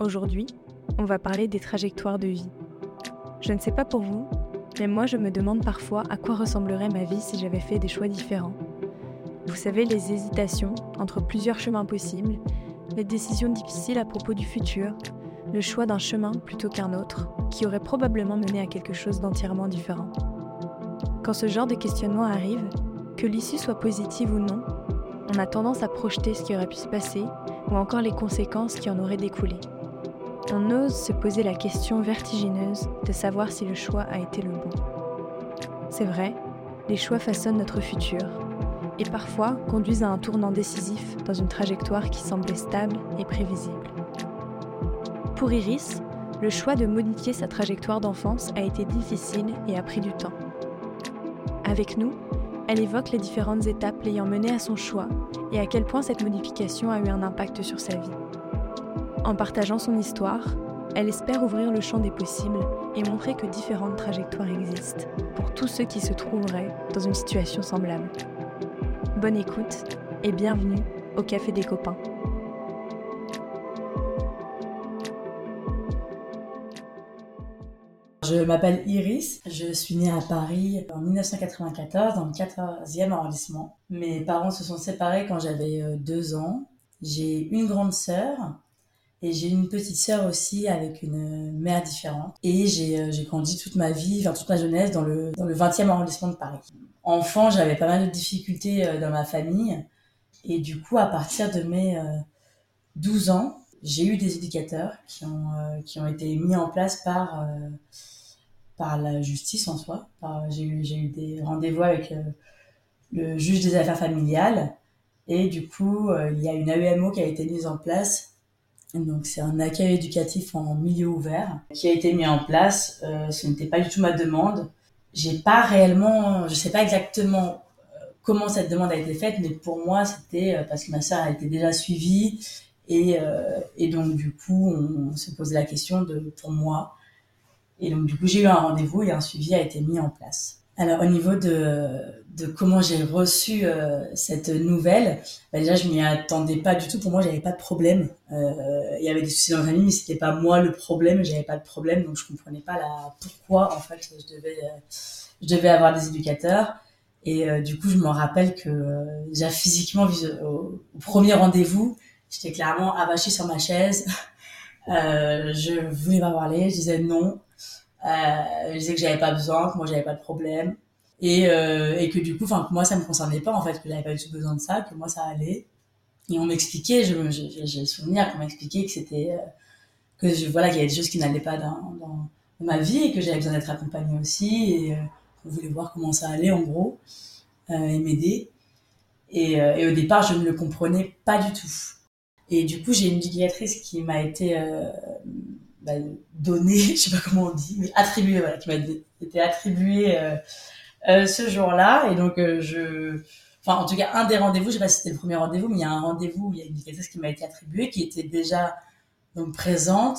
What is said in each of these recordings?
Aujourd'hui, on va parler des trajectoires de vie. Je ne sais pas pour vous, mais moi je me demande parfois à quoi ressemblerait ma vie si j'avais fait des choix différents. Vous savez, les hésitations entre plusieurs chemins possibles, les décisions difficiles à propos du futur, le choix d'un chemin plutôt qu'un autre, qui aurait probablement mené à quelque chose d'entièrement différent. Quand ce genre de questionnement arrive, que l'issue soit positive ou non, on a tendance à projeter ce qui aurait pu se passer ou encore les conséquences qui en auraient découlé. On ose se poser la question vertigineuse de savoir si le choix a été le bon. C'est vrai, les choix façonnent notre futur et parfois conduisent à un tournant décisif dans une trajectoire qui semblait stable et prévisible. Pour Iris, le choix de modifier sa trajectoire d'enfance a été difficile et a pris du temps. Avec nous, elle évoque les différentes étapes l'ayant menée à son choix et à quel point cette modification a eu un impact sur sa vie. En partageant son histoire, elle espère ouvrir le champ des possibles et montrer que différentes trajectoires existent pour tous ceux qui se trouveraient dans une situation semblable. Bonne écoute et bienvenue au Café des copains. Je m'appelle Iris, je suis née à Paris en 1994 dans le 14e arrondissement. Mes parents se sont séparés quand j'avais euh, deux ans. J'ai une grande sœur et j'ai une petite sœur aussi avec une mère différente. Et j'ai euh, grandi toute ma vie, enfin toute ma jeunesse dans le, dans le 20e arrondissement de Paris. Enfant, j'avais pas mal de difficultés euh, dans ma famille. Et du coup, à partir de mes 12 euh, ans, j'ai eu des éducateurs qui ont, qui ont été mis en place par, par la justice en soi. J'ai eu, des rendez-vous avec le juge des affaires familiales. Et du coup, il y a une AEMO qui a été mise en place donc c'est un accueil éducatif en milieu ouvert qui a été mis en place. Euh, ce n'était pas du tout ma demande. J'ai pas réellement, je sais pas exactement euh, comment cette demande a été faite, mais pour moi c'était euh, parce que ma sœur a été déjà suivie et, euh, donc du coup on, se posait la question de pour moi. Et donc du coup j'ai eu un rendez-vous et un suivi a été mis en place. Alors au niveau de, de comment j'ai reçu euh, cette nouvelle, bah, déjà je m'y attendais pas du tout. Pour moi, j'avais pas de problème. Euh, il y avait des soucis dans la famille, mais c'était pas moi le problème. J'avais pas de problème, donc je comprenais pas la pourquoi en fait je devais euh, je devais avoir des éducateurs. Et euh, du coup, je me rappelle que déjà physiquement au, premier rendez-vous, j'étais clairement avachée sur ma chaise. je voulais pas parler, je disais non. Euh, je disais que j'avais pas besoin, que moi j'avais pas de problème et, euh, et que du coup, enfin moi ça me concernait pas en fait, que j'avais pas du tout besoin de ça, que moi ça allait. Et on m'expliquait, j'ai le souvenir qu'on m'expliquait que c'était euh, que je, voilà qu'il y avait des choses qui n'allaient pas dans, dans, ma vie et que j'avais besoin d'être accompagnée aussi et euh, on voulait voir comment ça allait en gros euh, et m'aider. Et, euh, et, au départ, je ne le comprenais pas du tout. Et du coup, j'ai une éducatrice qui m'a été bah, donné, je sais pas comment on dit, mais attribué, voilà, qui m'a été attribué euh, euh, ce jour-là. Et donc, euh, je, enfin, en tout cas, un des rendez-vous, je sais pas si c'était le premier rendez-vous, mais il y a un rendez-vous, il y a une éducatrice qui m'a été attribuée, qui était déjà donc présente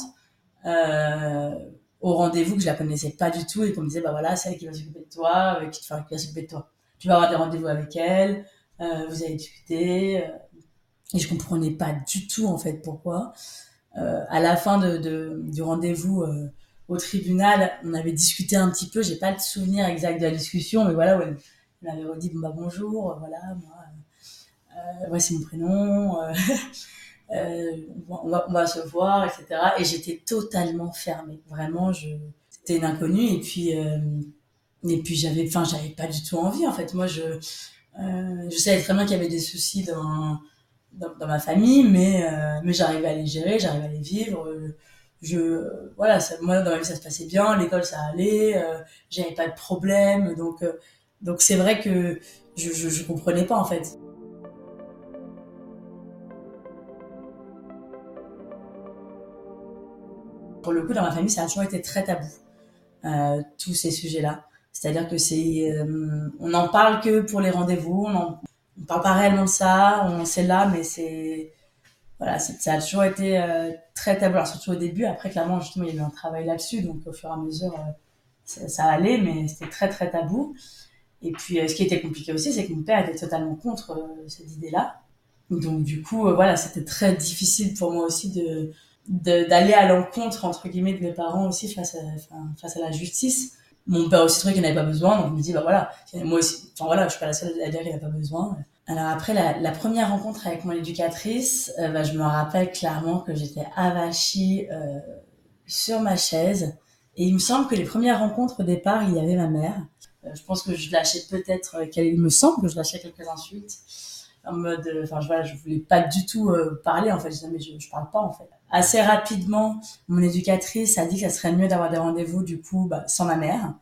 au rendez-vous que je la connaissais pas du tout et qu'on me disait, bah voilà, c'est elle qui va s'occuper de toi, qui, te, qui va s'occuper de toi. Tu vas avoir des rendez-vous avec elle, vous allez discuter. et je comprenais pas du tout en fait pourquoi. Euh, à la fin de, de du rendez-vous euh, au tribunal, on avait discuté un petit peu. J'ai pas le souvenir exact de la discussion, mais voilà, elle m'avait redit bon bah bonjour, voilà, moi, euh, voici mon prénom, euh, euh, on, va, on va se voir, etc. Et j'étais totalement fermée. Vraiment, je, c'était une inconnue. Et puis, euh, et puis j'avais, enfin, j'avais pas du tout envie. En fait, moi, je, euh, je savais très bien qu'il y avait des soucis dans dans, ma famille, mais, euh, mais j'arrivais à les gérer, j'arrivais à les vivre. Je, voilà, moi, dans ma vie, ça se passait bien, l'école, ça allait, euh, j'avais pas de problème. Donc, euh, donc c'est vrai que je, je, comprenais pas, en fait. Pour le coup, dans ma famille, ça a toujours été très tabou, euh, tous ces sujets-là. C'est-à-dire que c'est, euh, on n'en parle que pour les rendez-vous, on parle pas réellement de ça, on sait là, mais c'est voilà, ça a toujours été euh, très tabou, alors surtout au début. Après, clairement, justement, il y a un travail là-dessus, donc au fur et à mesure, euh, ça, ça, allait, mais c'était très très tabou. Et puis, euh, ce qui était compliqué aussi, c'est que mon père était totalement contre cette idée-là. Donc du coup, voilà, c'était très difficile pour moi aussi de d'aller à l'encontre entre guillemets de mes parents aussi face à, face à la justice. Mon père aussi trouvait qu'il n'avait pas besoin, donc je me dis bah voilà, moi aussi, enfin voilà, je suis pas la seule à dire qu'il n'a pas besoin. Alors après la, première rencontre avec mon éducatrice, euh, bah, je me rappelle clairement que j'étais avachie euh, sur ma chaise. Et il me semble que les premières rencontres au départ, il y avait ma mère. Euh, je pense que je lâchais peut-être, il me semble que je lâchais quelques insultes en mode, enfin voilà, je voulais pas du tout parler en fait. Je disais mais je, je parle pas en fait. Assez rapidement, mon éducatrice a dit que ça serait mieux d'avoir des rendez-vous du coup bah, sans ma mère.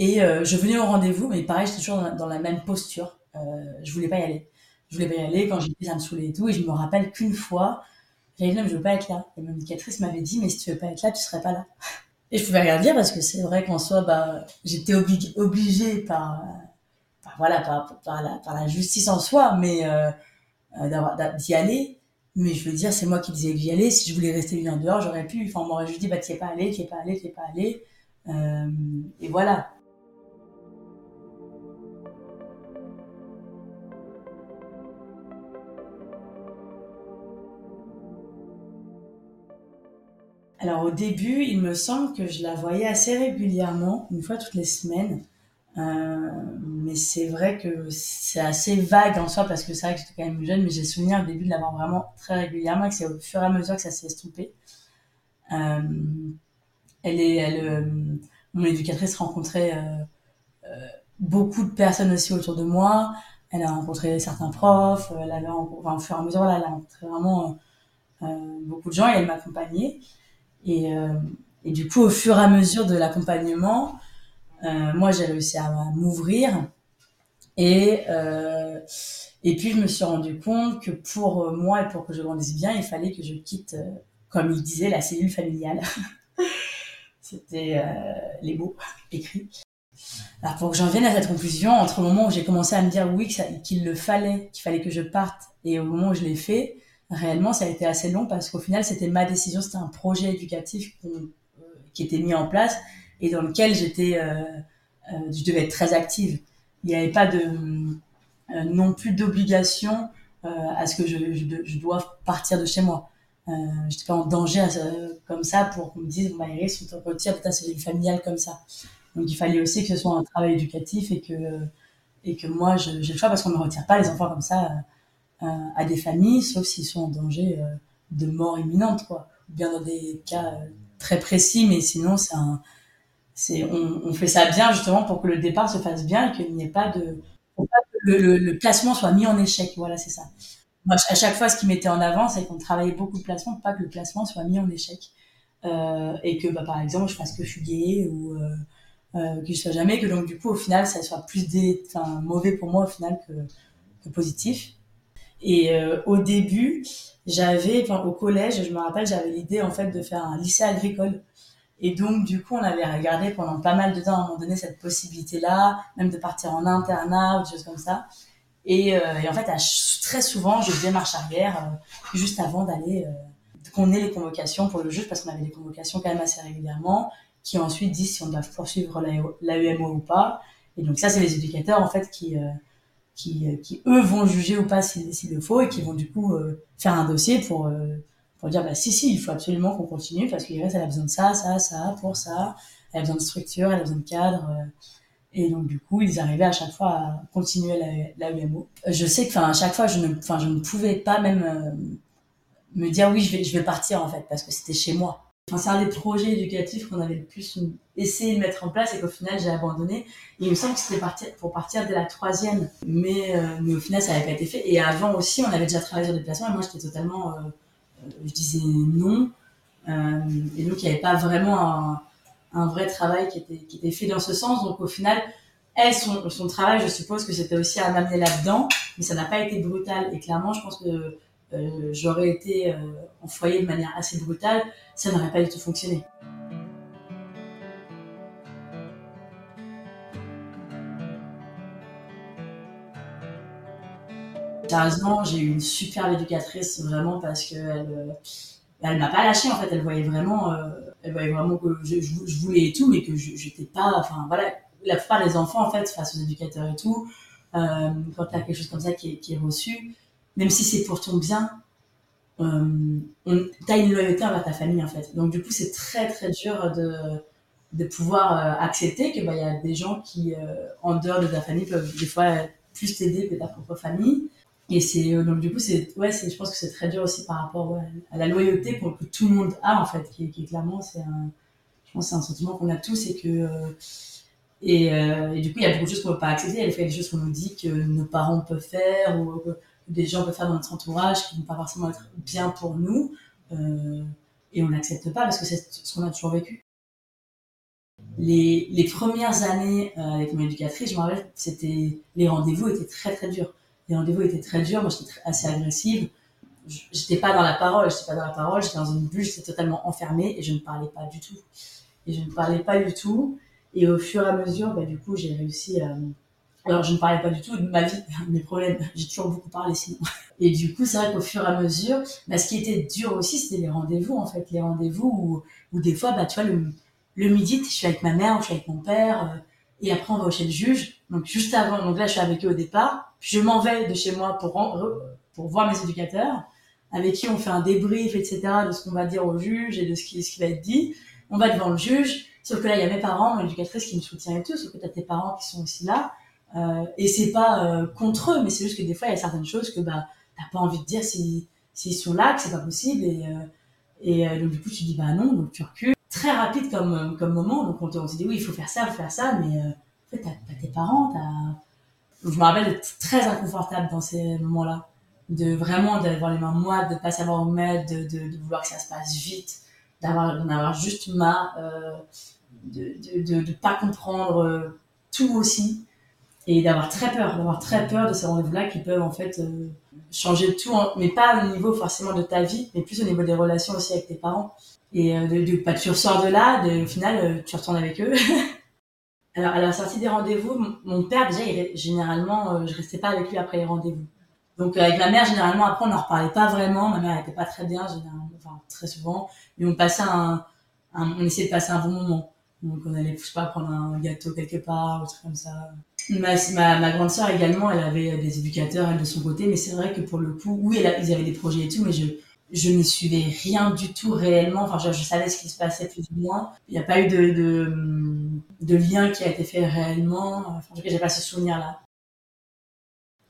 Et je venais au rendez-vous, mais pareil, j'étais toujours dans la même posture euh, je voulais pas y aller. Je voulais pas y aller quand j'étais, ça me saoulait et tout. Et je me rappelle qu'une fois, j'avais dit non, mais je veux pas être là. Et mon éducatrice m'avait dit, mais si tu veux pas être là, tu serais pas là. Et je pouvais rien dire parce que c'est vrai qu'en soi, bah, j'étais obligée par, voilà, par, par, la, par, la, justice en soi, mais euh, euh d'y aller. Mais je veux dire, c'est moi qui disais que j'y allais. Si je voulais rester une en dehors, j'aurais pu. Enfin, on m'aurait juste dit, bah, tu es pas allé, tu es pas allé, tu es pas allé. Euh, et voilà. Alors au début, il me semble que je la voyais assez régulièrement, une fois toutes les semaines. Euh, mais c'est vrai que c'est assez vague en soi parce que c'est vrai que j'étais quand même jeune, mais j'ai souvenir au début de l'avoir vraiment très régulièrement et que c'est au fur et à mesure que ça s'est estompé. Euh, elle est, elle, euh, mon éducatrice rencontrait beaucoup de personnes aussi autour de moi. Elle a rencontré certains profs, elle avait, enfin, au fur et à mesure, elle a rencontré vraiment beaucoup de gens et elle m'accompagnait. Et, et, du coup, au fur et à mesure de l'accompagnement, moi, j'ai réussi à m'ouvrir. Et, euh, et puis, je me suis rendu compte que pour moi et pour que je grandisse bien, il fallait que je quitte, comme il disait, la cellule familiale. C'était les mots écrits. Alors pour que j'en vienne à cette conclusion, entre le moment où j'ai commencé à me dire oui qu'il le fallait, qu'il fallait que je parte, et au moment où je l'ai fait, réellement, ça a été assez long parce qu'au final, c'était ma décision, c'était un projet éducatif euh, qui était mis en place et dans lequel j'étais, euh, euh, je devais être très active. Il n'y avait pas de non plus d'obligation à ce que je, je, dois partir de chez moi. Euh, j'étais pas en danger comme ça pour qu'on me dise bah Iris on te retire putain c'est une familiale comme ça donc il fallait aussi que ce soit un travail éducatif et que et que moi j'ai le choix parce qu'on ne retire pas les enfants comme ça à des familles, sauf s'ils sont en danger euh, de mort imminente, quoi. Ou bien dans des cas euh, très précis, mais sinon, c'est un, on, fait ça bien justement pour que le départ se fasse bien et qu'il n'y ait pas de, pour que le, le, placement soit mis en échec. Voilà, c'est ça. Moi, à chaque fois, ce qui mettait en avant, c'est qu'on travaillait beaucoup de placement, pour pas que le placement soit mis en échec. Euh, et que, bah, par exemple, je fasse que fuguer ou euh, euh, que je sois jamais, que donc du coup, au final, ça soit plus mauvais pour moi au final que, que positif. Et euh, au début, j'avais, au collège, je me rappelle, j'avais l'idée en fait de faire un lycée agricole. Et donc, du coup, on avait regardé pendant pas mal de temps, à un moment donné, cette possibilité-là, même de partir en internat ou des choses comme ça. Et, euh, et en fait, très souvent, je faisais marche arrière euh, juste avant d'aller, euh, qu'on ait les convocations pour le juge, parce qu'on avait des convocations quand même assez régulièrement, qui ensuite disent si on doit poursuivre l'AEMO ou pas. Et donc ça, c'est les éducateurs en fait qui qui, euh, qui eux vont juger ou pas s'il le faut et qui vont du coup euh, faire un dossier pour euh, pour dire bah si si il faut absolument qu'on continue parce qu'Iris elle a besoin de ça ça ça pour ça. Elle a besoin de structure elle a besoin de cadre et donc du coup ils arrivaient à chaque fois à continuer la, UMO je sais que à chaque fois je ne je ne pouvais pas même me dire oui je vais je vais partir en fait parce que c'était chez moi. C'est un des projets éducatifs qu'on avait le plus essayé de mettre en place et qu'au final j'ai abandonné. Il me semble que c'était pour partir dès la troisième, mais, euh, mais au final ça n'avait pas été fait. Et avant aussi, on avait déjà travaillé sur des placements et moi j'étais totalement, euh, euh, je disais non. et donc il n'y avait pas vraiment un, vrai travail qui était, qui était fait dans ce sens. Donc au final, elle, son, son travail, je suppose que c'était aussi à m'amener là-dedans, mais ça n'a pas été brutal. Et clairement, je pense que euh, j'aurais été euh, en foyer de manière assez brutale, ça n'aurait pas du tout fonctionné. Sérieusement, j'ai eu une super éducatrice vraiment parce que euh, elle m'a pas lâché en fait. Elle voyait vraiment, elle voyait vraiment que je, voulais et tout, mais que j'étais pas. Enfin voilà, la plupart des enfants en fait face aux éducateurs et tout, euh, quand il y a quelque chose comme ça qui est, reçu, même si c'est pour ton bien, euh, tu as une loyauté envers ta famille en fait. Donc du coup, c'est très très dur de, de pouvoir euh, accepter qu'il bah, y a des gens qui, euh, en dehors de ta famille, peuvent des fois plus t'aider que ta propre famille. Et c'est donc du coup, c'est ouais, je pense que c'est très dur aussi par rapport à la loyauté pour, que tout le monde a en fait, qui, qui clairement c'est un, je pense c'est un sentiment qu'on a tous et que et, et, du coup, il y a beaucoup de choses qu'on ne peut pas accepter. Il y a des choses qu'on nous dit que nos parents peuvent faire ou des gens peuvent faire dans notre entourage qui ne vont pas forcément être bien pour nous. Euh, et on n'accepte pas parce que c'est ce qu'on a toujours vécu. Les, les premières années euh, avec mon éducatrice, je me rappelle, c'était les rendez-vous étaient très très durs. Les rendez-vous étaient très durs. Moi, j'étais assez agressive. J'étais pas dans la parole. J'étais pas dans la parole. J'étais dans une bulle. J'étais totalement enfermée et je ne parlais pas du tout. Et je ne parlais pas du tout. Et au fur et à mesure, bah, du coup, j'ai réussi à alors, je ne parlais pas du tout de ma vie, de mes problèmes. J'ai toujours beaucoup parlé sinon. Et du coup, c'est vrai qu'au fur et à mesure, bah, ce qui était dur aussi, c'était les rendez-vous, en fait. Les rendez-vous où, où des fois, bah, tu vois, le, le midi, je suis avec ma mère je suis avec mon père. Euh, et après, on va chez le juge. Donc, juste avant, donc là, je suis avec eux au départ. Puis, je m'en vais de chez moi pour, pour voir mes éducateurs, avec qui on fait un débrief, etc., de ce qu'on va dire au juge et de ce qui, ce qui va être dit. On va devant le juge. Sauf que là, il y a mes parents, mon éducatrice qui me soutient et tout. Sauf que tu as tes parents qui sont aussi là. Euh, et c'est pas euh, contre eux, mais c'est juste que des fois, il y a certaines choses que bah, t'as pas envie de dire s'ils si, sont là, que c'est pas possible. Et, euh, et donc, du coup, tu dis bah non, donc tu recules. Très rapide comme, comme moment, donc on te, dit oui, il faut faire ça, il faut faire ça, mais t'as tes parents. Je me rappelle d'être très inconfortable dans ces moments-là. De vraiment d'avoir les mains moites, de pas savoir où mettre, de, vouloir que ça se passe vite, d'avoir, avoir juste marre, de, de, de, pas comprendre tout aussi et d'avoir très peur, d'avoir très peur de ces rendez-vous-là qui peuvent en fait euh, changer tout, mais pas au niveau forcément de ta vie, mais plus au niveau des relations aussi avec tes parents. Et euh, de, de, bah, tu ressors de là, au final, euh, tu retournes avec eux. Alors, à la sortie des rendez-vous, mon père, déjà, il, généralement, je restais pas avec lui après les rendez-vous. Donc, avec ma mère, généralement, après, on n'en reparlait pas vraiment. Ma mère était pas très bien, généralement, enfin, très souvent. Mais on passait un, un, on essayait de passer un bon moment. Donc, on allait, je sais pas, prendre un gâteau quelque part, ou truc comme ça. Ma, ma, ma, grande sœur également, elle avait des éducateurs, elle de son côté, mais c'est vrai que pour le coup, oui, elle ils avaient des projets et tout, mais je, je ne suivais rien du tout réellement. Enfin, je, savais ce qui se passait plus ou moins. Il n'y a pas eu de, lien qui a été fait réellement. Enfin, en tout j'ai pas ce souvenir-là.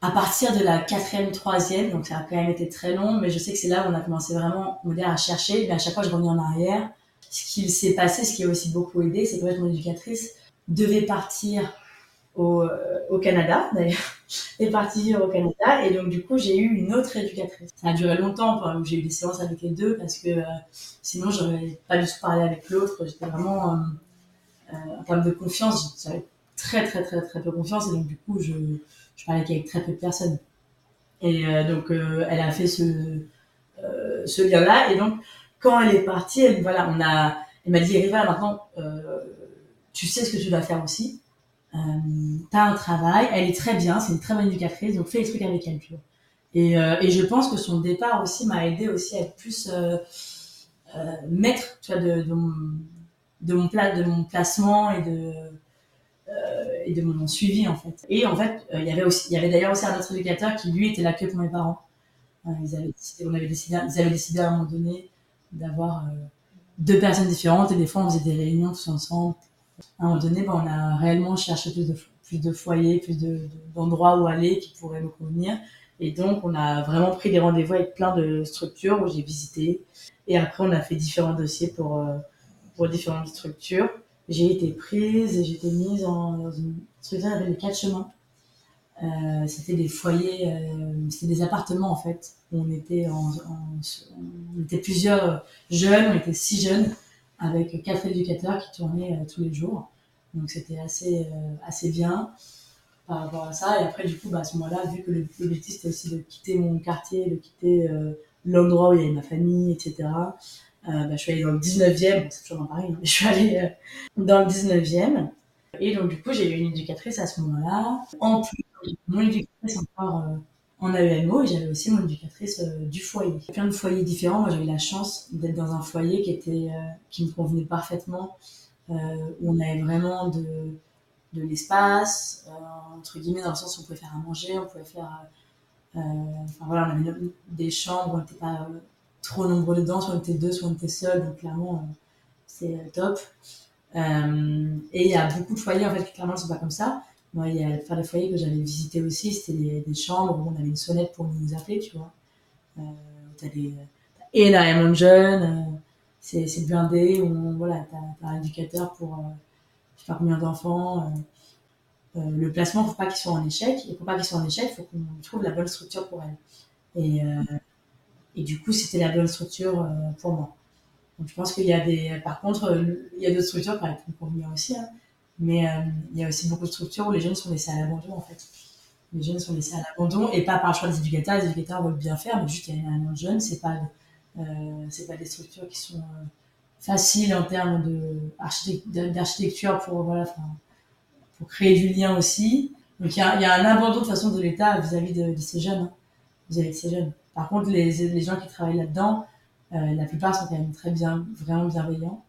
À partir de la quatrième, troisième, donc ça a quand même été très long, mais je sais que c'est là où on a commencé vraiment à chercher. Mais à chaque fois, je revenais en arrière. Ce qui s'est passé, ce qui a aussi beaucoup aidé, c'est que mon éducatrice devait partir au, euh, au Canada d'ailleurs, est partie au Canada et donc du coup j'ai eu une autre éducatrice. Ça a duré longtemps où j'ai eu des séances avec les deux parce que euh, sinon j'aurais pas du tout parlé avec l'autre. J'étais vraiment euh, euh, en termes de confiance, j'avais très très très très peu confiance et donc du coup je, je parlais qu'avec très peu de personnes. Et donc elle a fait ce ce lien-là et donc quand elle est partie, elle, voilà, on a, elle m'a dit Riva maintenant tu sais ce que tu dois faire aussi euh, t'as un travail, elle est très bien, c'est une très bonne éducatrice, donc fais les trucs avec elle, tu. Et, euh, et je pense que son départ aussi m'a aidé aussi à être plus euh, euh, maître, de, de, mon, de de mon placement et de et de mon suivi en fait. Et en fait, il y avait aussi, il y avait d'ailleurs aussi un autre éducateur qui lui était là que pour mes parents. ils avaient décidé, on avait ils avaient décidé à un moment donné d'avoir deux personnes différentes et des fois on faisait des réunions tous ensemble à un moment donné, ben, on a réellement cherché plus de, foyers, plus d'endroits de, où aller qui pourraient nous convenir. Et donc, on a vraiment pris des rendez-vous avec plein de structures où j'ai visité. Et après, on a fait différents dossiers pour, euh, différentes structures. J'ai été prise et j'ai été mise dans une structure s'appelle les quatre chemins. Euh, c'était des foyers, euh, c'était des appartements en fait. On était on était plusieurs jeunes, on était six jeunes avec quatre éducateurs qui tournaient euh, tous les jours. Donc c'était assez, euh, assez bien par rapport à ça. Et après, du coup, bah, à ce moment-là, vu que l'objectif c'était aussi de quitter mon quartier, de quitter euh, l'endroit où il y avait ma famille, etc., bah, je suis allée dans le 19e, c'est toujours dans Paris, hein, je suis allée dans le 19e. Et donc, du coup, j'ai eu une éducatrice à ce moment-là. En plus, mon éducatrice encore en AEMO et j'avais aussi mon éducatrice euh, du foyer. Plein de foyers différents. Moi, j'avais la chance d'être dans un foyer qui était euh, qui me convenait parfaitement, euh, où on avait vraiment de de l'espace entre guillemets dans le sens où on pouvait faire à manger, on pouvait faire enfin voilà, on avait des chambres, on n'était pas trop nombreux dedans, soit on était deux, soit on était seul, donc clairement c'est top. et il y a beaucoup de foyers en fait qui clairement ne sont pas comme ça. Moi, il y a enfin, les foyers que j'avais visités aussi, c'était des, chambres où on avait une sonnette pour nous appeler, tu vois. Euh, t'as des énormément de jeunes, c'est blindé, où voilà, t'as as un éducateur pour euh, je sais pas combien d'enfants. Euh, euh, le placement, faut pas qu'ils soient en échec. Et pour pas qu'ils soient en échec, faut qu'on trouve la bonne structure pour elles. Et, euh, et du coup, c'était la bonne structure pour moi. Donc, je pense qu'il y a des, par contre, il y a d'autres structures qui peuvent convenir aussi, hein. Mais il y a aussi beaucoup de structures où les jeunes sont laissés à l'abandon, en fait. Les jeunes sont laissés à l'abandon et pas par le choix des éducateurs. Les éducateurs veulent bien faire, mais juste il y a de jeunes. C'est pas, euh, c'est pas des structures qui sont faciles en termes d'architecture pour voilà, pour créer du lien aussi. Donc il y a, y a, un abandon de façon de l'État vis-à-vis de, ces jeunes, hein, vis-à-vis de ces jeunes. Par contre, les, les gens qui travaillent là-dedans, euh, la plupart sont quand même très bien, vraiment bienveillants.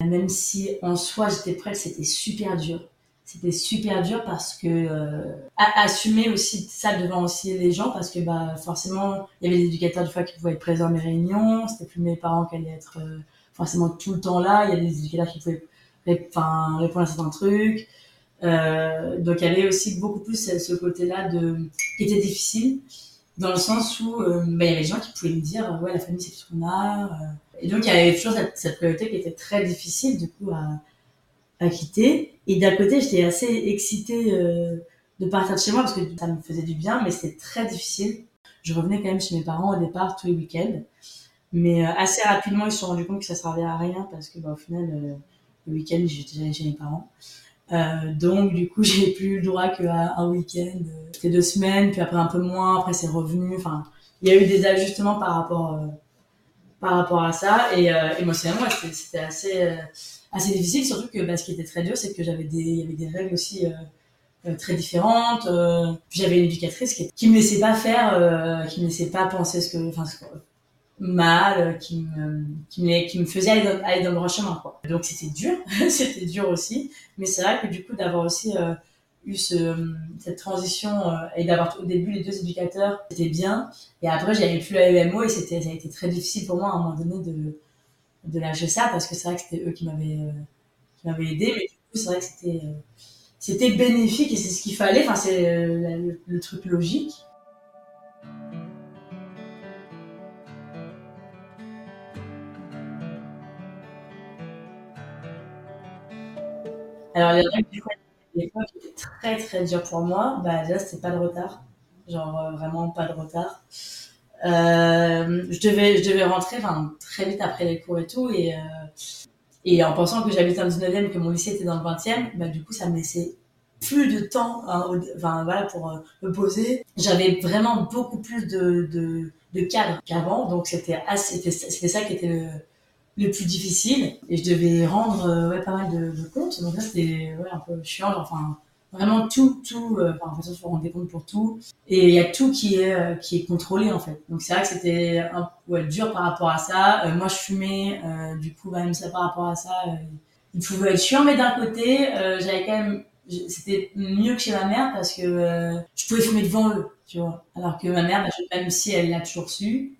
Même si en soi j'étais prête, c'était super dur. C'était super dur parce que euh, assumer aussi ça devant aussi les gens parce que bah forcément il y avait les éducateurs du fois qui pouvaient être présents à mes réunions, c'était plus mes parents qui allaient être euh, forcément tout le temps là, il y a des éducateurs qui pouvaient répondre à certains trucs. Euh, donc il y avait aussi beaucoup plus ce côté-là qui était difficile dans le sens où euh, bah, il y avait des gens qui pouvaient me dire ouais la famille c'est tout ce qu'on a. et donc il y avait toujours cette, priorité qui était très difficile du coup à, quitter et d'un côté j'étais assez excitée euh, de partir de chez moi parce que ça me faisait du bien mais c'était très difficile je revenais quand même chez mes parents au départ tous les week-ends mais assez rapidement ils se sont rendus compte que ça servait à rien parce que bah, au final le week-end, j'étais chez mes parents. Euh, donc du coup, j'ai plus le droit qu'à un week-end. C'était deux semaines, puis après un peu moins, après c'est revenu. Enfin, il y a eu des ajustements par rapport euh, par rapport à ça. Et euh, émotionnellement, c'était assez euh, assez difficile, surtout que bah, ce qui était très dur, c'est que j'avais des y avait des règles aussi euh, très différentes. j'avais une éducatrice qui, qui me laissait pas faire, qui me laissait pas penser ce que, enfin, mal, euh, qui me, qui me, qui me faisait aller dans, aller dans le droit chemin, quoi. Donc c'était dur, c'était dur aussi. Mais c'est vrai que du coup, d'avoir aussi euh, eu ce, cette transition euh, et d'avoir au début les deux éducateurs, c'était bien. Et après, j'avais plus la EMO et ça a été très difficile pour moi à un moment donné de, de lâcher ça parce que c'est vrai que c'était eux qui m'avaient, qui m'avaient aidé. Mais du coup, c'est vrai que c'était, c'était bénéfique et c'est ce qu'il fallait. Enfin, c'est le truc logique. Alors, les du des fois qui étaient très très dures pour moi, bah déjà c'était pas de retard, genre euh, vraiment pas de retard. Euh, je devais je devais rentrer très vite après les cours et tout et euh, et en pensant que j'habitais dans le 19e que mon lycée était dans le 20e, bah du coup ça me laissait plus de temps hein, voilà pour me poser. J'avais vraiment beaucoup plus de de, cadre qu'avant donc c'était c'était ça qui était le le plus difficile et je devais rendre euh, ouais, pas mal de, comptes. Donc là, c'était ouais, un peu chiant. Enfin, vraiment tout, tout, euh, enfin, toute façon, il faut rendre des pour tout. Et il y a tout qui est, euh, qui est contrôlé, en fait. Donc c'est vrai que c'était un ouais, dur par rapport à ça. moi, je fumais, du coup, même ça par rapport à ça, il pouvait être chiant, mais d'un côté, j'avais quand même, c'était mieux que chez ma mère parce que je pouvais fumer devant eux, tu vois. Alors que ma mère, bah, même si elle l'a toujours su, euh,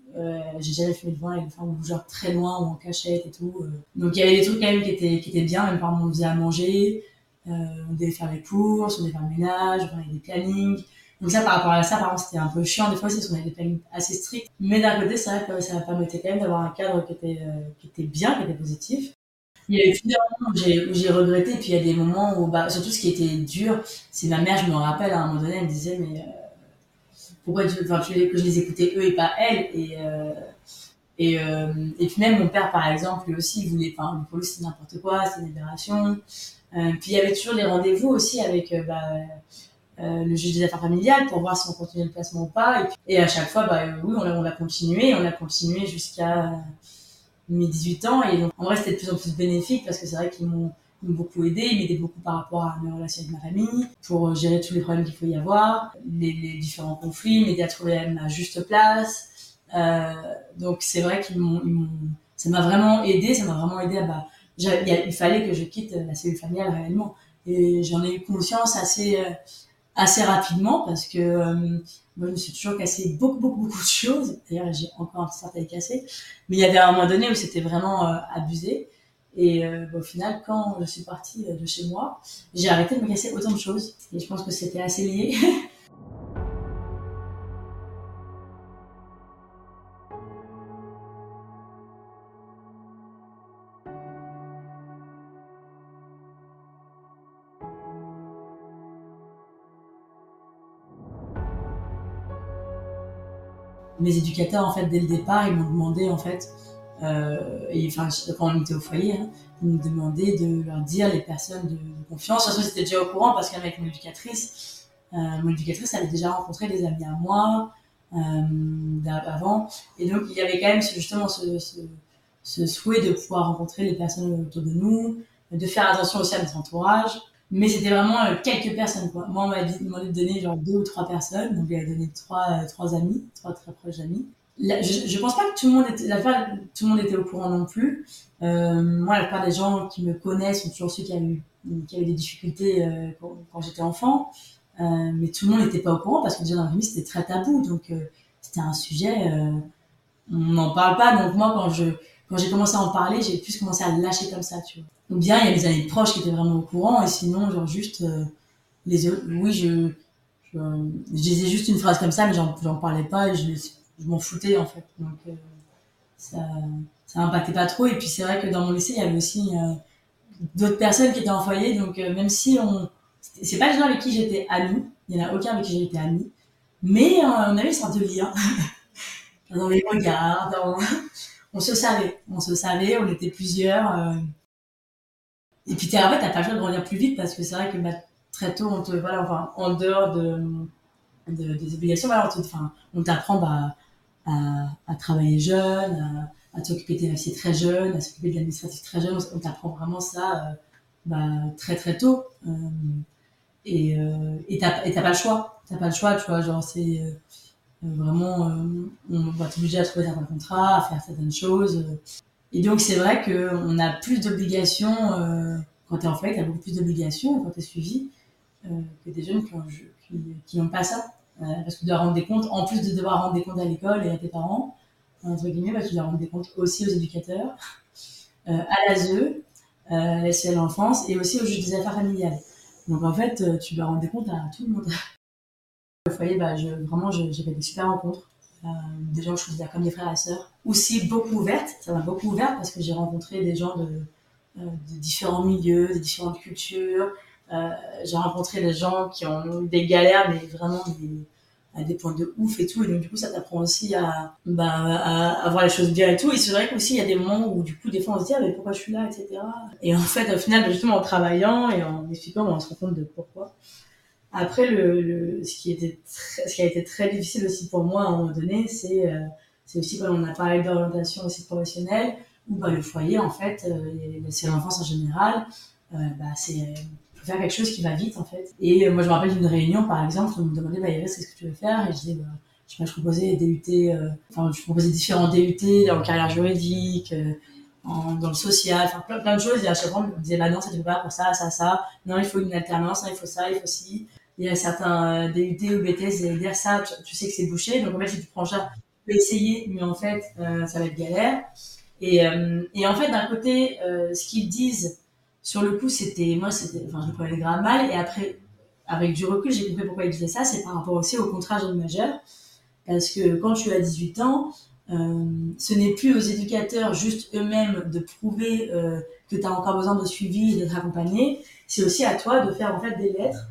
j'ai jamais fumé de vin avec des femmes genre très loin ou en cachette et tout. Euh. Donc il y avait des trucs quand même qui étaient, qui étaient bien, même par exemple on faisait à manger, euh, on devait faire les courses, on devait faire le ménage, on avait des plannings. Donc ça par rapport à ça, par exemple c'était un peu chiant des fois aussi, on avait des plannings assez stricts. Mais d'un côté c'est vrai que ça permettait quand même d'avoir un cadre qui était, qui était bien, qui était positif. Il y a eu plusieurs moments où j'ai regretté, puis il y a des moments où, bah, surtout ce qui était dur, c'est ma mère, je me rappelle, à un moment donné, elle me disait, mais pourquoi tu, enfin, que je les écoutais eux et pas elles et euh, et, euh, et puis même mon père par exemple lui aussi il voulait enfin pour lui c'était n'importe quoi c'était une libération euh, puis il y avait toujours les rendez-vous aussi avec euh, bah, le juge des affaires familiales pour voir si on continuait le placement ou pas et, à chaque fois bah oui on a, on a continué on a continué jusqu'à mes 18 ans et donc en vrai c'était de plus en plus bénéfique parce que c'est vrai qu'ils m'ont m'ont beaucoup aidé, ils m'aidaient beaucoup par rapport à mes relations avec ma famille, pour euh, gérer tous les problèmes qu'il faut y avoir, les, différents conflits, m'aider à trouver ma juste place. Euh, donc c'est vrai qu'ils m'ont, ça m'a vraiment aidé, ça m'a vraiment aidé à bah, il fallait que je quitte la cellule familiale réellement. Et j'en ai eu conscience assez, euh, assez rapidement parce que euh, moi je me suis toujours cassé beaucoup beaucoup beaucoup de choses. D'ailleurs j'ai encore un petit certain cassé, mais il y avait un moment donné où c'était vraiment euh, abusé. Et euh, au final, quand je suis partie de chez moi, j'ai arrêté de me casser autant de choses. Et je pense que c'était assez lié. mes éducateurs, en fait, dès le départ, ils m'ont demandé, en fait, euh, et enfin, quand on était au foyer, hein, ils m'ont demandé de leur dire les personnes de, confiance. De toute façon, c'était déjà au courant parce qu'avec mon éducatrice, euh, mon éducatrice avait déjà rencontré des amis à moi euh, avant. Et donc, il y avait quand même justement ce, souhait de pouvoir rencontrer les personnes autour de nous, de faire attention aussi à notre entourage. Mais c'était vraiment euh, quelques personnes. Moi, on m'a demandé de donner genre deux ou trois personnes. Donc, j'ai donné trois, euh, trois amis, trois très proches amis. Je, je pense pas que tout le monde était, tout le monde était au courant non plus. Euh, moi, la plupart des gens qui me connaissent sont toujours ceux qui avaient eu, des difficultés euh, quand, j'étais enfant. Euh, mais tout le monde n'était pas au courant parce que déjà dans la famille c'était très tabou. Donc, c'était un sujet, on n'en parle pas. Donc, moi, quand je, quand j'ai commencé à en parler, j'ai plus commencé à lâcher comme ça, tu vois. Donc bien, il y a mes amis proches qui étaient vraiment au courant, et sinon, genre juste les oui, je, je, disais juste une phrase comme ça, mais j'en parlais pas, et je, je m'en foutais en fait. Donc euh, ça, ça pas trop. Et puis c'est vrai que dans mon lycée, il y avait aussi euh, d'autres personnes qui étaient en foyer, donc même si on, c'est pas les gens avec qui j'étais amie, il y en a aucun avec qui été amie, mais on avait une sorte de lien dans les regards, on se savait, on se savait, on était plusieurs. Euh... Et puis en fait, t'as pas le choix de grandir plus vite parce que c'est vrai que bah, très tôt, on te, voilà, en dehors de, de des obligations, voilà, on t'apprend bah, à, travailler jeune, à, à t'occuper des dossiers très jeune, à s'occuper de l'administratif très jeune. On t'apprend vraiment ça euh, bah, très très tôt. Euh, et euh, t'as pas le choix. T'as pas le choix, tu vois, genre c'est euh, vraiment, on va t'obliger à trouver certains contrats, à faire certaines choses. Et donc, c'est vrai qu'on a plus d'obligations, quand tu es en fait, tu as beaucoup plus d'obligations quand tu es suivi que des jeunes qui n'ont pas ça. Parce que tu dois rendre des comptes, en plus de devoir rendre des comptes à l'école et à tes parents, entre guillemets, bah, tu dois rendre des comptes aussi aux éducateurs, à l'ASE, à la l'enfance et aussi au juge des affaires familiales. Donc en fait, tu dois rendre des comptes à tout le monde. Au foyer, bah, je, vraiment, j'ai fait des super rencontres. Euh, des gens que je considère comme des frères et sœurs. Aussi beaucoup ouvertes, ça m'a beaucoup ouverte parce que j'ai rencontré des gens de, euh, différents milieux, de différentes cultures. Euh, j'ai rencontré des gens qui ont eu des galères, mais vraiment des, à des points de ouf et tout. Et donc, du coup, ça t'apprend aussi à, bah, à, à, voir les choses bien et tout. Et c'est vrai qu'aussi, il y a des moments où, du coup, des fois, on se dit, ah, mais pourquoi je suis là, etc. Et en fait, au final, justement, en travaillant et en expliquant, on se rend compte de pourquoi. Après, le, le, ce, qui était très, ce qui a été très difficile aussi pour moi à un moment donné, c'est euh, c'est aussi quand on a parlé d'orientation aussi professionnelle, où bah, le foyer, en fait, euh, c'est l'enfance en général, euh, bah, c'est faire quelque chose qui va vite, en fait. Et moi, je me rappelle d'une réunion, par exemple, on me demandait, bah, Iris, qu'est-ce que tu veux faire? Et je disais, bah, je sais pas, je proposais DUT, euh, enfin, je proposais différents DUT en carrière juridique, euh, en, dans le social, enfin plein, plein de choses. Et à chaque fois, on me disait, bah non, ça ne fait pas pour ça, ça, ça. Non, il faut une alternance, il faut ça, il faut ci il y a certains euh, DUT ou BTS et dire ça, tu, sais que c'est bouché. Donc en fait, si tu prends ça, tu peux essayer, mais en fait, euh, ça va être galère. Et, euh, et en fait, d'un côté, euh, ce qu'ils disent sur le coup, c'était moi, c'était, enfin, je prenais grave mal. Et après, avec du recul, j'ai compris pourquoi ils disaient ça. C'est par rapport aussi au contrat jeune majeur, parce que quand tu as 18 ans, euh, ce n'est plus aux éducateurs juste eux-mêmes de prouver euh, que tu as encore besoin de suivi et d'être accompagné. C'est aussi à toi de faire en fait des lettres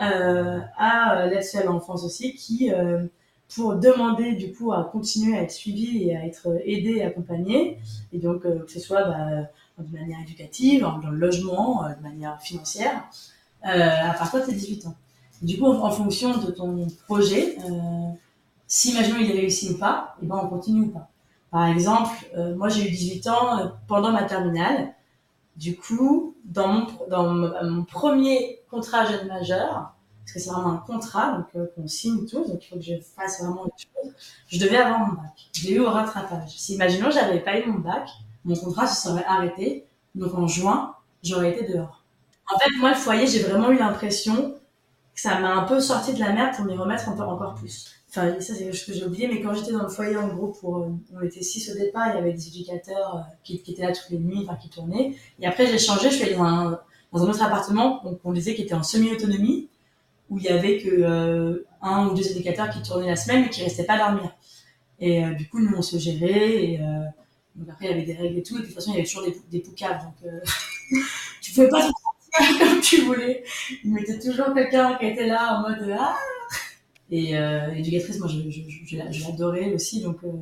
euh, à l'aide à l'enfance aussi, qui pour demander du coup à continuer à être suivi et à être aidé et accompagné, et donc que ce soit bah, de manière éducative, dans le logement, de manière financière, à partir de tes 18 ans. Du coup, en, fonction de ton projet, si imaginons il est réussi ou pas, et ben on continue ou pas. Par exemple, moi j'ai eu 18 ans pendant ma terminale. Du coup, dans mon, dans mon premier contrat jeune majeur, parce que c'est vraiment un contrat, donc euh, qu'on signe tous, donc il faut que je fasse vraiment des choses. Je devais avoir mon bac. Je l'ai eu au rattrapage. Si imaginons j'avais pas eu mon bac, mon contrat se serait arrêté. Donc en juin, j'aurais été dehors. En fait, moi, le foyer, j'ai vraiment eu l'impression ça m'a un peu sorti de la merde pour m'y remettre encore, plus. Enfin, ça, c'est quelque chose que j'ai oublié, mais quand j'étais dans le foyer, en gros, pour, euh, on était six au départ, il y avait des éducateurs euh, qui, étaient là toutes les nuits, enfin, qui tournaient. Et après, j'ai changé, je suis allée dans un, autre appartement, donc on disait, qui était en semi-autonomie, où il y avait que euh, un ou deux éducateurs qui tournaient la semaine, mais qui restaient pas dormir. Et du coup, nous, on se gérait, et donc après, il y avait des règles et tout, et de toute façon, il y avait toujours des, des poucaves, donc tu pouvais pas comme tu voulais. Il mettait toujours quelqu'un qui était là en mode ah et euh, l'éducatrice, moi, je, je, je, l'adorais aussi, donc euh,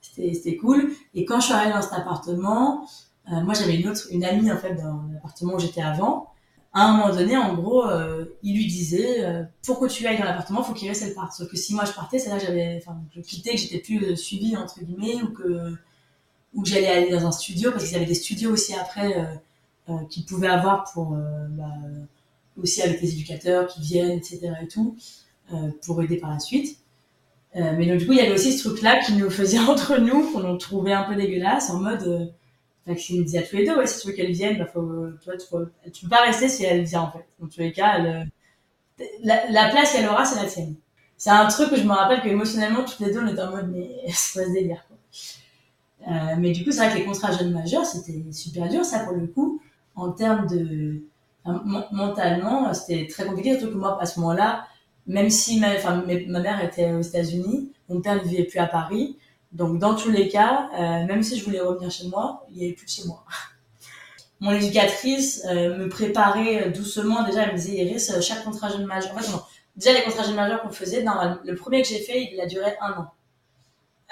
c'était cool. Et quand je suis arrivée dans cet appartement, euh, moi, j'avais une autre, une amie en fait dans l'appartement où j'étais avant. À un moment donné, en gros, euh, il lui disait euh, pour que tu ailles dans l'appartement, faut qu'il reste elle parte. Sauf que si moi je partais, c'est là que j'avais, enfin, je quittais, que j'étais plus euh, suivie entre guillemets, ou que ou que j'allais aller dans un studio parce qu'ils avaient des studios aussi après qu'ils pouvaient avoir pour bah, aussi avec les éducateurs qui viennent, etc. et tout. Euh, pour aider par la suite. Euh, mais donc du coup, il y avait aussi ce truc-là qui nous faisait entre nous, qu'on trouvait un peu dégueulasse, en mode, euh, enfin, nous disait à tous les deux, ouais, si tu veux qu'elle vienne, bah, faut, tu vois, tu, peux, tu peux pas rester si elle vient, en fait. Dans tous les cas, la, la place qu'elle aura, c'est la tienne. C'est un truc que je me rappelle qu'émotionnellement, toutes les deux, on était en mode, mais c'est pas ce délire, quoi. Euh, mais du coup, c'est vrai que les contrats jeunes majeurs, c'était super dur, ça, pour le coup, en termes de, mentalement, c'était très compliqué, surtout que moi, à ce moment-là, même si ma, ma mère était aux États-Unis, mon père ne vivait plus à Paris. Donc, dans tous les cas, euh, même si je voulais revenir chez moi, il n'y avait plus de chez moi. Mon éducatrice euh, me préparait doucement. Déjà, elle me disait, Iris, chaque contrat jeune majeur. En fait, non. Déjà, les contrats jeunes majeurs qu'on faisait, le premier que j'ai fait, il a duré un an.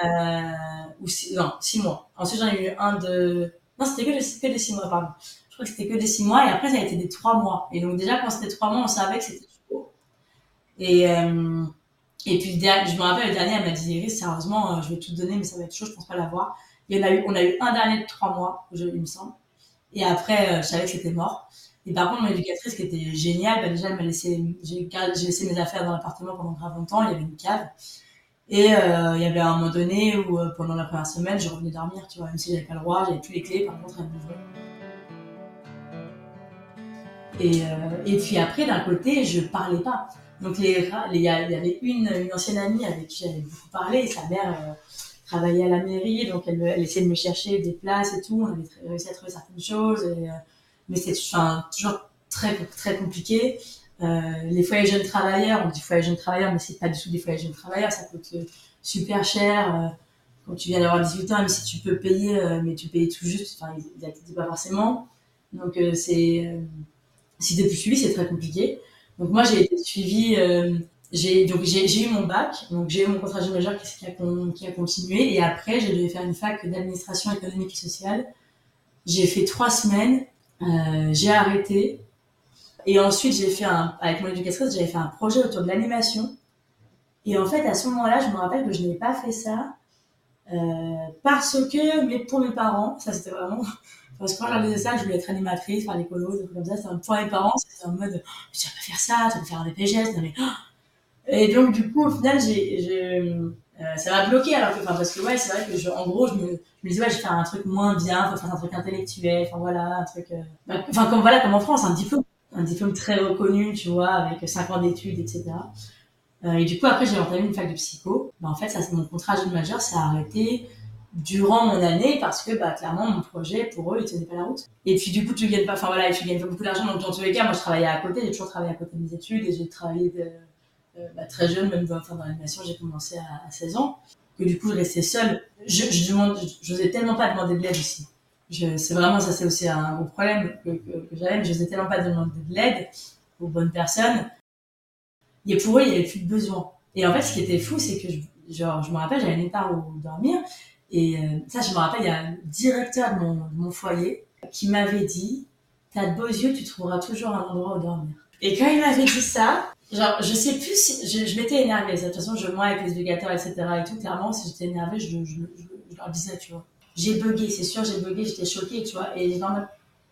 Euh, ou six, non, six mois. Ensuite, j'en ai eu un de, non, c'était que, que des six mois, pardon. Je crois que c'était que des six mois et après, ça a été des trois mois. Et donc, déjà, quand c'était trois mois, on savait que c'était et, euh, et puis, je me rappelle, le dernier, elle m'a dit, Iris, sérieusement, euh, je vais tout donner, mais ça va être chaud, je pense pas l'avoir. Il y en a eu, on a eu un dernier de trois mois, je, il me semble. Et après, euh, je savais que c'était mort. Et par contre, mon éducatrice, qui était géniale, bah, déjà, elle m'a laissé, j'ai laissé mes affaires dans l'appartement pendant grave longtemps. Il y avait une cave. Et euh, il y avait un moment donné où, euh, pendant la première semaine, je revenais dormir, tu vois, même si j'avais pas le droit, j'avais plus les clés, par contre, elle m'ouvrait. Et, euh, et puis après, d'un côté, je parlais pas. Donc il y, avait une, une, ancienne amie avec qui j'avais beaucoup parlé, sa mère travaillait à la mairie, donc elle, essayait de me chercher des places et tout. On avait réussi à trouver certaines choses, mais c'était toujours très très compliqué. Euh, les foyers jeunes travailleurs, on dit foyers jeunes travailleurs, mais c'est pas du tout des foyers jeunes travailleurs, ça coûte euh, super cher. Euh, quand tu viens d'avoir 18 ans, même si tu peux payer, mais tu payes tout juste, enfin ils n'acceptent pas forcément. Donc c'est si t'es plus suivi, c'est très compliqué. Donc moi j'ai été suivie, euh, j'ai donc j'ai eu mon bac, donc j'ai eu mon contrat de majeur qui, a, qui a continué et après j'ai dû faire une fac d'administration économique et sociale. J'ai fait trois semaines, euh, j'ai arrêté et ensuite j'ai fait un avec mon éducatrice j'avais fait un projet autour de l'animation et en fait à ce moment-là je me rappelle que je n'ai pas fait ça euh, parce que mais pour mes parents ça c'était vraiment parce que quand j'avais ça, je voulais être animatrice, faire des colos, des trucs comme ça. C'était un point mes parents, c'était en mode, tu vas pas faire ça, tu vas faire un oh. Et donc, du coup, au final, j'ai, euh, ça m'a bloqué alors que, enfin, parce que ouais, c'est vrai que je, en gros, je me, je me disais, ouais, je vais faire un truc moins bien, faut faire un truc intellectuel, enfin voilà, un truc, euh, bah, enfin, comme voilà, comme en France, un diplôme, un diplôme très reconnu, tu vois, avec 5 ans d'études, etc. Euh, et du coup, après, j'ai entamé une fac de psycho. Bah, en fait, ça, mon contrat jeune majeur, a arrêté durant mon année parce que bah clairement mon projet pour eux il tenait pas la route. Et puis du coup tu gagnes pas enfin voilà tu gagnes pas beaucoup d'argent. Donc dans tous les cas moi je travaillais à côté j'ai toujours travaillé à côté de mes études et j'ai travaillé euh, bah, très jeune même dans, enfin, dans l'animation j'ai commencé à, à, 16 ans. Que du coup je restais seule. Je je demande j'osais tellement pas demander de l'aide ici c'est vraiment ça c'est aussi un gros problème que, j'avais mais j'osais tellement pas demander de l'aide aux bonnes personnes et pour eux il y avait plus de besoin et en fait ce qui était fou c'est que je, genre je me rappelle j'avais une part où dormir et euh, ça, je me rappelle, il y a un directeur de mon, mon foyer qui m'avait dit T'as de beaux yeux, tu trouveras toujours un endroit où dormir. Et quand il m'avait dit ça, genre, je sais plus si. Je, je m'étais énervée. De toute façon, je, moi, avec les éducateurs, etc. et tout, clairement, si j'étais énervée, je, je, je, leur disais, tu vois. J'ai bugué, c'est sûr, j'ai bugué, j'étais choquée, tu vois. Et dans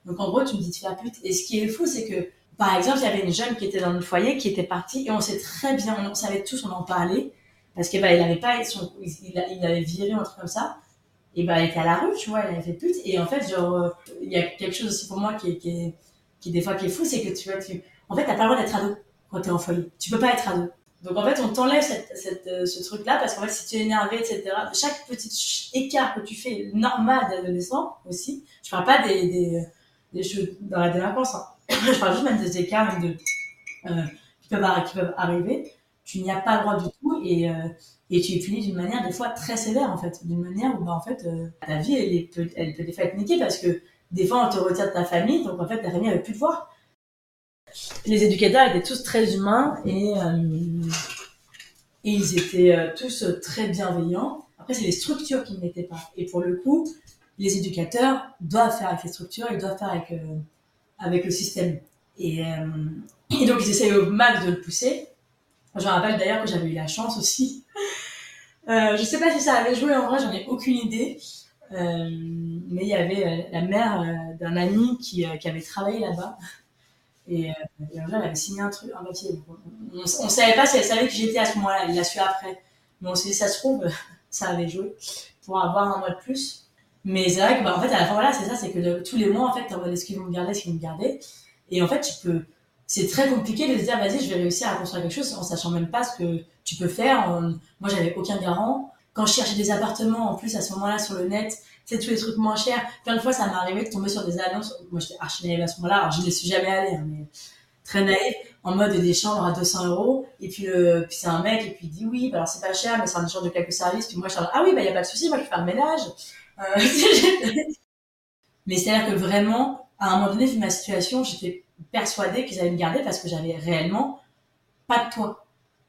Donc, en gros, tu me dis de faire pute. Et ce qui est fou, c'est que, par exemple, il y avait une jeune qui était dans notre foyer, qui était partie, et on sait très bien, on savait tous, on en parlait parce que bah, il avait pas son, il, il avait viré un truc comme ça et bah elle était à la rue tu vois elle avait fait pute et en fait genre il y a quelque chose aussi pour moi qui est, qui est, qui des fois qui est fou c'est que tu vois tu en fait t'as pas le droit d'être ado quand tu es en folie. Tu peux pas être deux. Donc en fait, on t'enlève cette, cette, euh, ce truc-là parce qu'en fait, si tu es énervé, etc., chaque petit écart que tu fais normal d'adolescent aussi, je parle pas des, des, des choses dans la délinquance, hein. je parle juste même des écarts même de, euh, qui, peuvent, qui peuvent arriver, tu n'y as pas le droit du tout et, euh, et tu es puni d'une manière des fois très sévère en fait, d'une manière où bah, en fait euh, ta vie elle, est, peut, elle peut des fois être niquée parce que des fois on te retire de ta famille, donc en fait ta famille avait plus de voir les éducateurs étaient tous très humains et, euh, ils étaient euh, tous très bienveillants. Après, c'est les structures qui ne l'étaient pas. Et pour le coup, les éducateurs doivent faire avec les structures, ils doivent faire avec, euh, avec le système. Et, donc, ils essayent au max de le pousser. Je me rappelle d'ailleurs que j'avais eu la chance aussi. Je sais pas si ça avait joué en vrai, j'en ai aucune idée. Mais il y avait la mère d'un ami qui avait travaillé là-bas et, euh, elle avait signé un truc, un papier. On, on, on savait pas si elle savait que j'étais à ce moment-là. Elle l'a su après. Mais on s'est dit, ça se trouve, ça avait joué pour avoir un mois de plus. Mais c'est vrai que, bah, en fait, à la fin, voilà, c'est ça, c'est que de, tous les mois, en fait, t'es en mode, est-ce qu'ils vont me garder, est-ce qu'ils vont me garder? Et en fait, tu peux, c'est très compliqué de se dire, vas-y, je vais réussir à construire quelque chose en sachant même pas ce que tu peux faire. moi, j'avais aucun garant. Quand je cherchais des appartements, en plus, à ce moment-là, sur le net, c'est tous les trucs moins chers. Plein de fois, ça m'est arrivé de tomber sur des annonces. Moi, j'étais archi naïve à ce moment-là. Alors, je ne suis jamais allée, hein, mais très naïve, en mode des chambres à 200 euros. Et puis, le, puis c'est un mec, et puis il dit oui, bah, alors c'est pas cher, mais c'est un échange de quelques services. Puis moi, je suis ah oui, bah, y a pas de souci, moi, je vais faire le ménage. Euh, mais c'est-à-dire que vraiment, à un moment donné, vu ma situation, j'étais persuadée qu'ils allaient me garder parce que j'avais réellement pas de toit.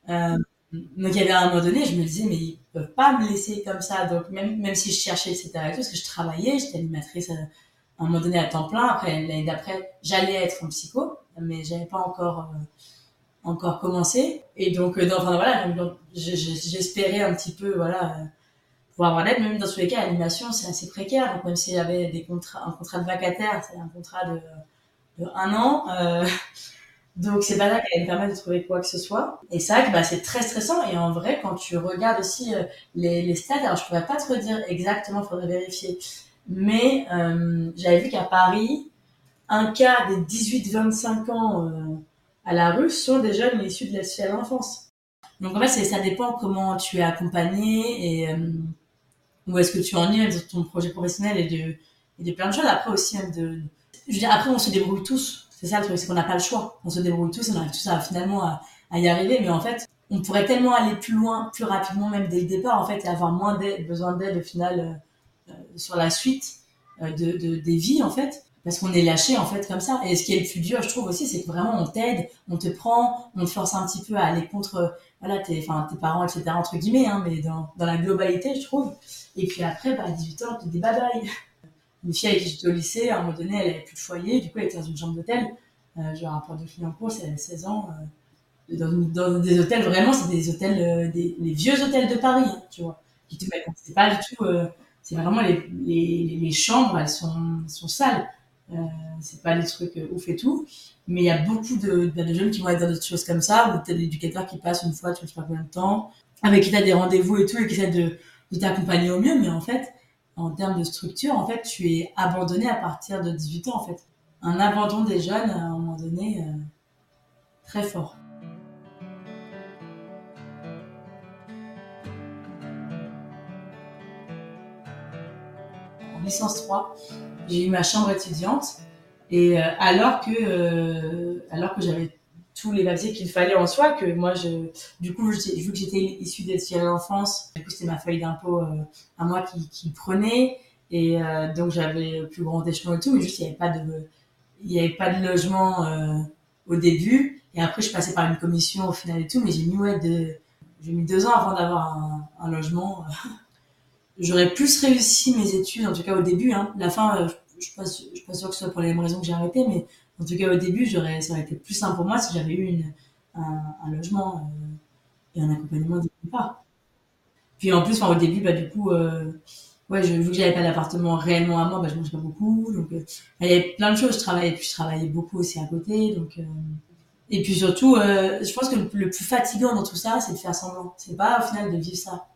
Euh, donc il y avait un moment donné, je me disais, mais ils peuvent pas me laisser comme ça. Donc même, même si je cherchais, etc., parce que je travaillais, j'étais animatrice à, à, un moment donné à temps plein. Après, l'année d'après, j'allais être en psycho, mais j'avais pas encore, euh, encore commencé. Et donc, euh, enfin, voilà, j'espérais un petit peu, voilà, euh, pouvoir avoir l'aide. Même dans tous les cas, l'animation, c'est assez précaire. Donc même s'il y avait des contrats, un contrat de vacataire, c'est un contrat de, de un an. Donc c'est pas là qu'elle me permet de trouver quoi que ce soit. Et c'est vrai que bah, c'est très stressant. Et en vrai, quand tu regardes aussi euh, les, les stats, alors je pourrais pas te redire exactement, faudrait vérifier. Mais euh, j'avais vu qu'à Paris, un quart des 18-25 ans euh, à la rue sont des jeunes issus de la sociale d'enfance. Donc en fait, ça dépend comment tu es accompagné et où est-ce que tu en es dans ton projet professionnel et de, de plein de choses. Après aussi, de, dire, après on se débrouille tous c'est ça le truc, c'est qu'on n'a pas le choix. On se débrouille tous, on arrive tous à, finalement à, y arriver, mais en fait, on pourrait tellement aller plus loin, plus rapidement même dès le départ, en fait, et avoir moins d'aide, besoin d'aide au final euh, sur la suite euh, de, de, des vies, en fait, parce qu'on est lâché, en fait, comme ça. Et ce qui est le plus dur, je trouve aussi, c'est que vraiment, on t'aide, on te prend, on te force un petit peu à aller contre, voilà, tes, parents, etc., entre guillemets, hein, mais dans, la globalité, je trouve. Et puis après, bah, à 18 ans, on te dit bye une fille avec qui j'étais au lycée, à un moment donné, elle avait plus de foyer, du coup, elle était dans une chambre d'hôtel. Euh, j'ai un rapport de fille en cours, elle avait 16 ans. Euh, dans, des hôtels, vraiment, c'est des hôtels, euh, des, les vieux hôtels de Paris, hein, tu vois. Qui te mettent, c'est pas du tout, euh, c'est vraiment les, chambres, elles sont, sont sales. C'est pas des trucs ouf et tout. Mais il y a beaucoup de, de jeunes qui vont être dans des choses comme ça, où t'as des éducateurs qui passent une fois, tu sais pas combien de temps, avec qui t'as des rendez-vous et tout, et qui essaient de, de t'accompagner au mieux, mais en fait, en termes de structure, en fait, tu es abandonné à partir de 18 ans, en fait. Un abandon des jeunes, à un moment donné, euh, très fort. En licence 3, j'ai eu ma chambre étudiante, et euh, alors que, euh, alors que j'avais tous les papiers qu'il fallait en soi, que moi, je, du coup, vu que j'étais issue des à l'enfance, du coup, c'était ma feuille d'impôt euh, à moi qui, prenait, et euh, donc j'avais le plus grand échelon et tout, mais juste, il n'y avait pas de, il y avait pas de logement euh, au début, et après, je passais par une commission au final et tout, mais j'ai mis, ouais, de, j'ai mis deux ans avant d'avoir un, logement. J'aurais plus réussi mes études, en tout cas au début, hein. La fin, je, je suis pas, suis pas sûre que ce soit pour les mêmes raisons que j'ai arrêté, mais en tout cas, au début, ça aurait été plus simple pour moi si j'avais eu une, un, logement euh, et un accompagnement le départ. Puis en plus, au début, bah, du coup, euh, ouais, je, vu que j'avais pas d'appartement réellement à moi, bah, je mangeais pas beaucoup. Donc, euh, il y avait plein de choses. Je travaillais, puis je travaillais beaucoup aussi à côté. Donc, euh, et puis surtout, je pense que le, plus fatigant dans tout ça, c'est de faire semblant. C'est pas au final de vivre ça.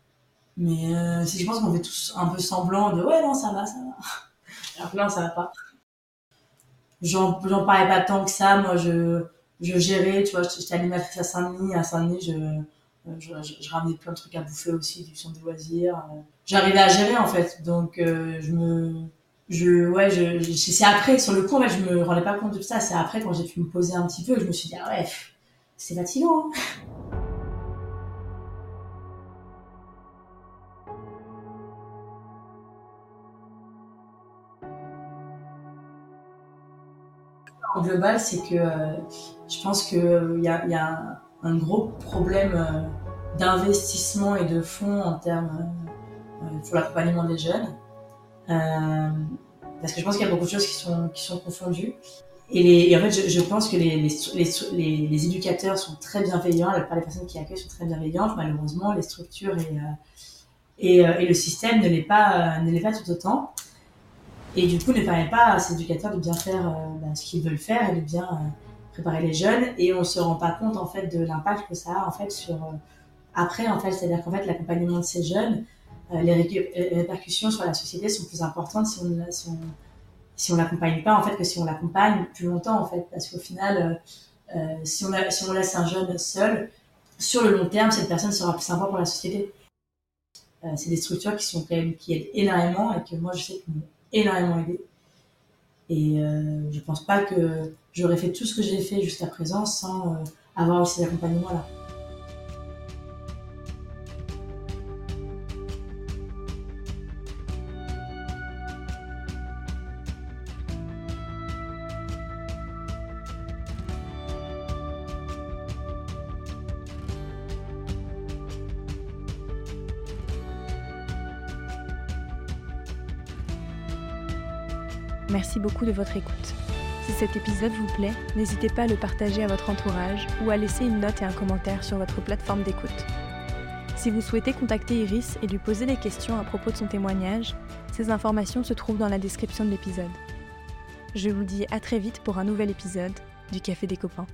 Mais je pense qu'on fait tous un peu semblant de ouais, non, ça va, ça va. Alors que non, ça va pas j'en j'en parlais pas tant que ça moi je je gérais, tu vois, j'étais animatrice à Saint-Denis. À Saint-Denis, je, je, je, ramenais plein de trucs à bouffer aussi, du centre de loisirs. J'arrivais à gérer, en fait. Donc, je me, je, ouais, je, c'est après, sur le coup, en fait, je me rendais pas compte de ça. C'est après, quand j'ai pu me poser un petit peu, je me suis dit, ah ouais, c'est fatigant. Hein. Global, c'est que euh, je pense qu'il euh, y a, un, gros problème euh, d'investissement et de fonds en termes pour l'accompagnement des jeunes. parce que je pense qu'il y a beaucoup de choses qui sont, qui sont confondues. Et, en fait, je, pense que les, les, les, les, éducateurs sont très bienveillants, la plupart des personnes qui accueillent sont très bienveillantes. Malheureusement, les structures et, et, et le système ne l'est pas, ne l'est pas tout autant et du coup ne permet pas à ces éducateurs de bien faire euh, bah, ce qu'ils veulent faire et de bien euh, préparer les jeunes. Et on se rend pas compte en fait de l'impact que ça a en fait sur euh, après en fait. C'est à dire qu'en fait l'accompagnement de ces jeunes les, répercussions sur la société sont plus importantes si on si on, l'accompagne pas en fait que si on l'accompagne plus longtemps en fait. Parce qu'au final si on a, si on laisse un jeune seul sur le long terme cette personne sera plus sympa pour la société. C'est des structures qui sont quand même qui aident énormément et que moi je sais que énormément aidé. Et euh, je pense pas que j'aurais fait tout ce que j'ai fait jusqu'à présent sans euh, avoir ces accompagnements-là. Merci de votre écoute. Si cet épisode vous plaît, n'hésitez pas à le partager à votre entourage ou à laisser une note et un commentaire sur votre plateforme d'écoute. Si vous souhaitez contacter Iris et lui poser des questions à propos de son témoignage, ces informations se trouvent dans la description de l'épisode. Je vous dis à très vite pour un nouvel épisode du Café des copains.